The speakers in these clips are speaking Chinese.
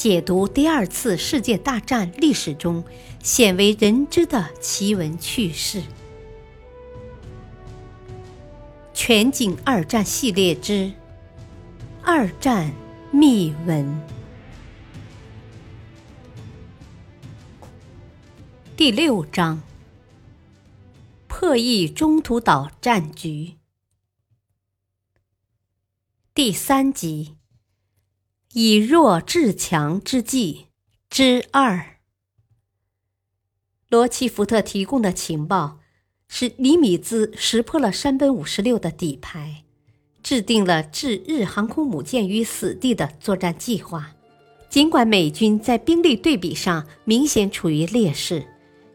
解读第二次世界大战历史中鲜为人知的奇闻趣事。全景二战系列之《二战秘闻》第六章：破译中途岛战局。第三集：以弱制强之计之二。罗奇福特提供的情报使尼米兹识破了山本五十六的底牌，制定了置日航空母舰于死地的作战计划。尽管美军在兵力对比上明显处于劣势，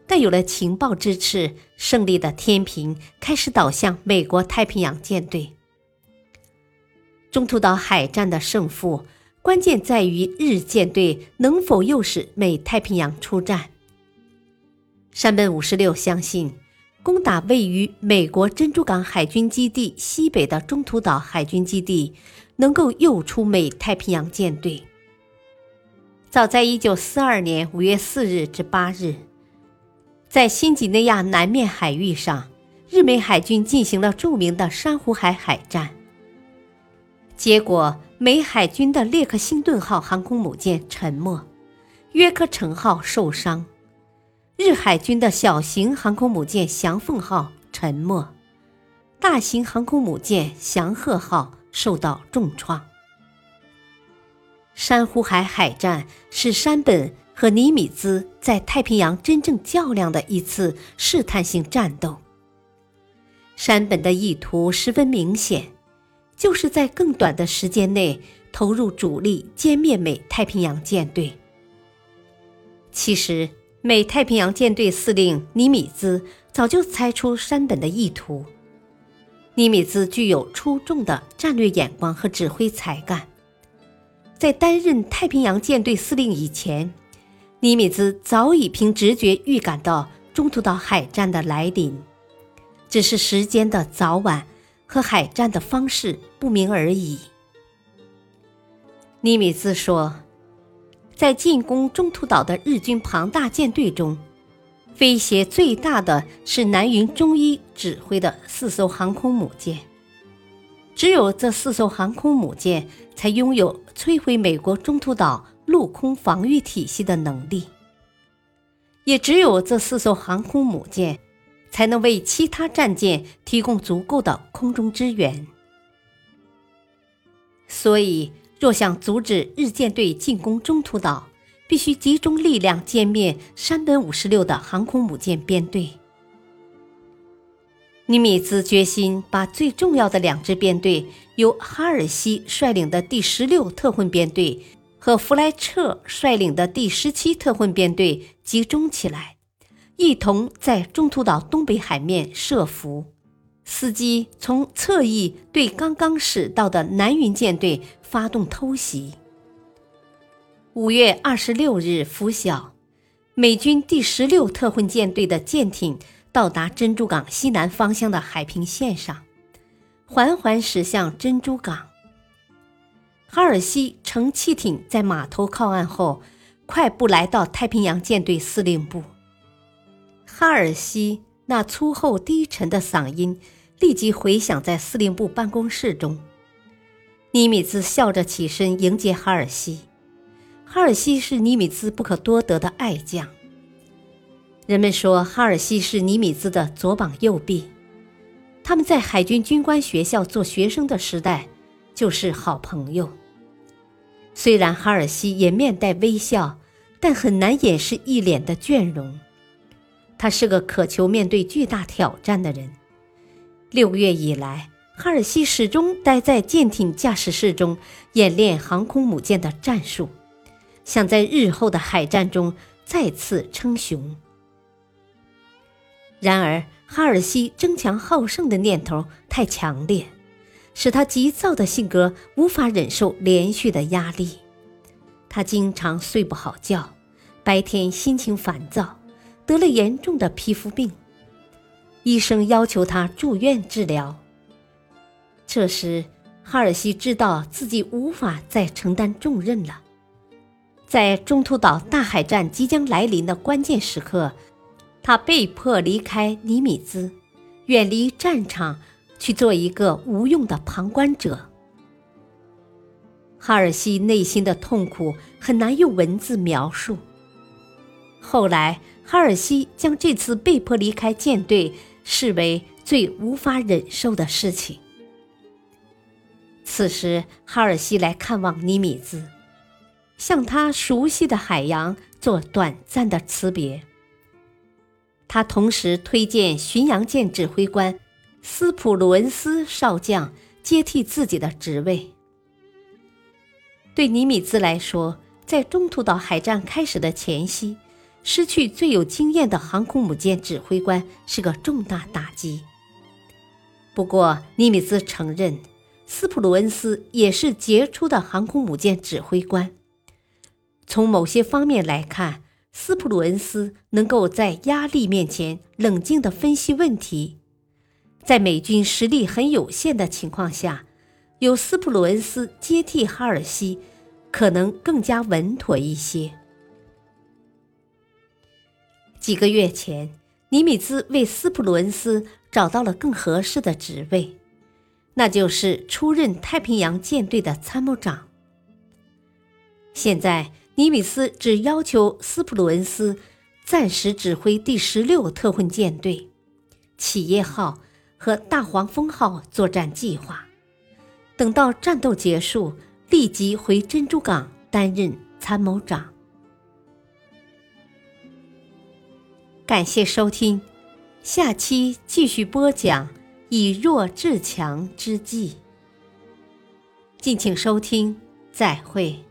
但有了情报支持，胜利的天平开始倒向美国太平洋舰队。中途岛海战的胜负，关键在于日舰队能否诱使美太平洋出战。山本五十六相信，攻打位于美国珍珠港海军基地西北的中途岛海军基地，能够诱出美太平洋舰队。早在一九四二年五月四日至八日，在新几内亚南面海域上，日美海军进行了著名的珊瑚海海战。结果，美海军的列克星顿号航空母舰沉没，约克城号受伤；日海军的小型航空母舰翔凤号沉没，大型航空母舰翔鹤号受到重创。珊瑚海海战是山本和尼米兹在太平洋真正较量的一次试探性战斗。山本的意图十分明显。就是在更短的时间内投入主力歼灭美太平洋舰队。其实，美太平洋舰队司令尼米兹早就猜出山本的意图。尼米兹具有出众的战略眼光和指挥才干，在担任太平洋舰队司令以前，尼米兹早已凭直觉预感到中途岛海战的来临，只是时间的早晚。和海战的方式不明而已。尼米兹说，在进攻中途岛的日军庞大舰队中，威胁最大的是南云忠一指挥的四艘航空母舰。只有这四艘航空母舰才拥有摧毁美国中途岛陆空防御体系的能力，也只有这四艘航空母舰。才能为其他战舰提供足够的空中支援。所以，若想阻止日舰队进攻中途岛，必须集中力量歼灭山本五十六的航空母舰编队。尼米兹决心把最重要的两支编队，由哈尔西率领的第十六特混编队和弗莱彻率领的第十七特混编队集中起来。一同在中途岛东北海面设伏，司机从侧翼对刚刚驶到的南云舰队发动偷袭。五月二十六日拂晓，美军第十六特混舰队的舰艇到达珍珠港西南方向的海平线上，缓缓驶向珍珠港。哈尔西乘汽艇在码头靠岸后，快步来到太平洋舰队司令部。哈尔西那粗厚低沉的嗓音立即回响在司令部办公室中。尼米兹笑着起身迎接哈尔西。哈尔西是尼米兹不可多得的爱将。人们说哈尔西是尼米兹的左膀右臂。他们在海军军官学校做学生的时代就是好朋友。虽然哈尔西也面带微笑，但很难掩饰一脸的倦容。他是个渴求面对巨大挑战的人。六月以来，哈尔西始终待在舰艇驾驶室中演练航空母舰的战术，想在日后的海战中再次称雄。然而，哈尔西争强好胜的念头太强烈，使他急躁的性格无法忍受连续的压力。他经常睡不好觉，白天心情烦躁。得了严重的皮肤病，医生要求他住院治疗。这时，哈尔西知道自己无法再承担重任了。在中途岛大海战即将来临的关键时刻，他被迫离开尼米兹，远离战场，去做一个无用的旁观者。哈尔西内心的痛苦很难用文字描述。后来，哈尔西将这次被迫离开舰队视为最无法忍受的事情。此时，哈尔西来看望尼米兹，向他熟悉的海洋做短暂的辞别。他同时推荐巡洋舰指挥官斯普鲁恩斯少将接替自己的职位。对尼米兹来说，在中途岛海战开始的前夕，失去最有经验的航空母舰指挥官是个重大打击。不过，尼米兹承认。斯普鲁恩斯也是杰出的航空母舰指挥官。从某些方面来看，斯普鲁恩斯能够在压力面前冷静地分析问题。在美军实力很有限的情况下，由斯普鲁恩斯接替哈尔西，可能更加稳妥一些。几个月前，尼米兹为斯普鲁恩斯找到了更合适的职位。那就是出任太平洋舰队的参谋长。现在，尼米兹只要求斯普鲁恩斯暂时指挥第十六特混舰队、企业号和大黄蜂号作战计划，等到战斗结束，立即回珍珠港担任参谋长。感谢收听，下期继续播讲。以弱制强之计。敬请收听，再会。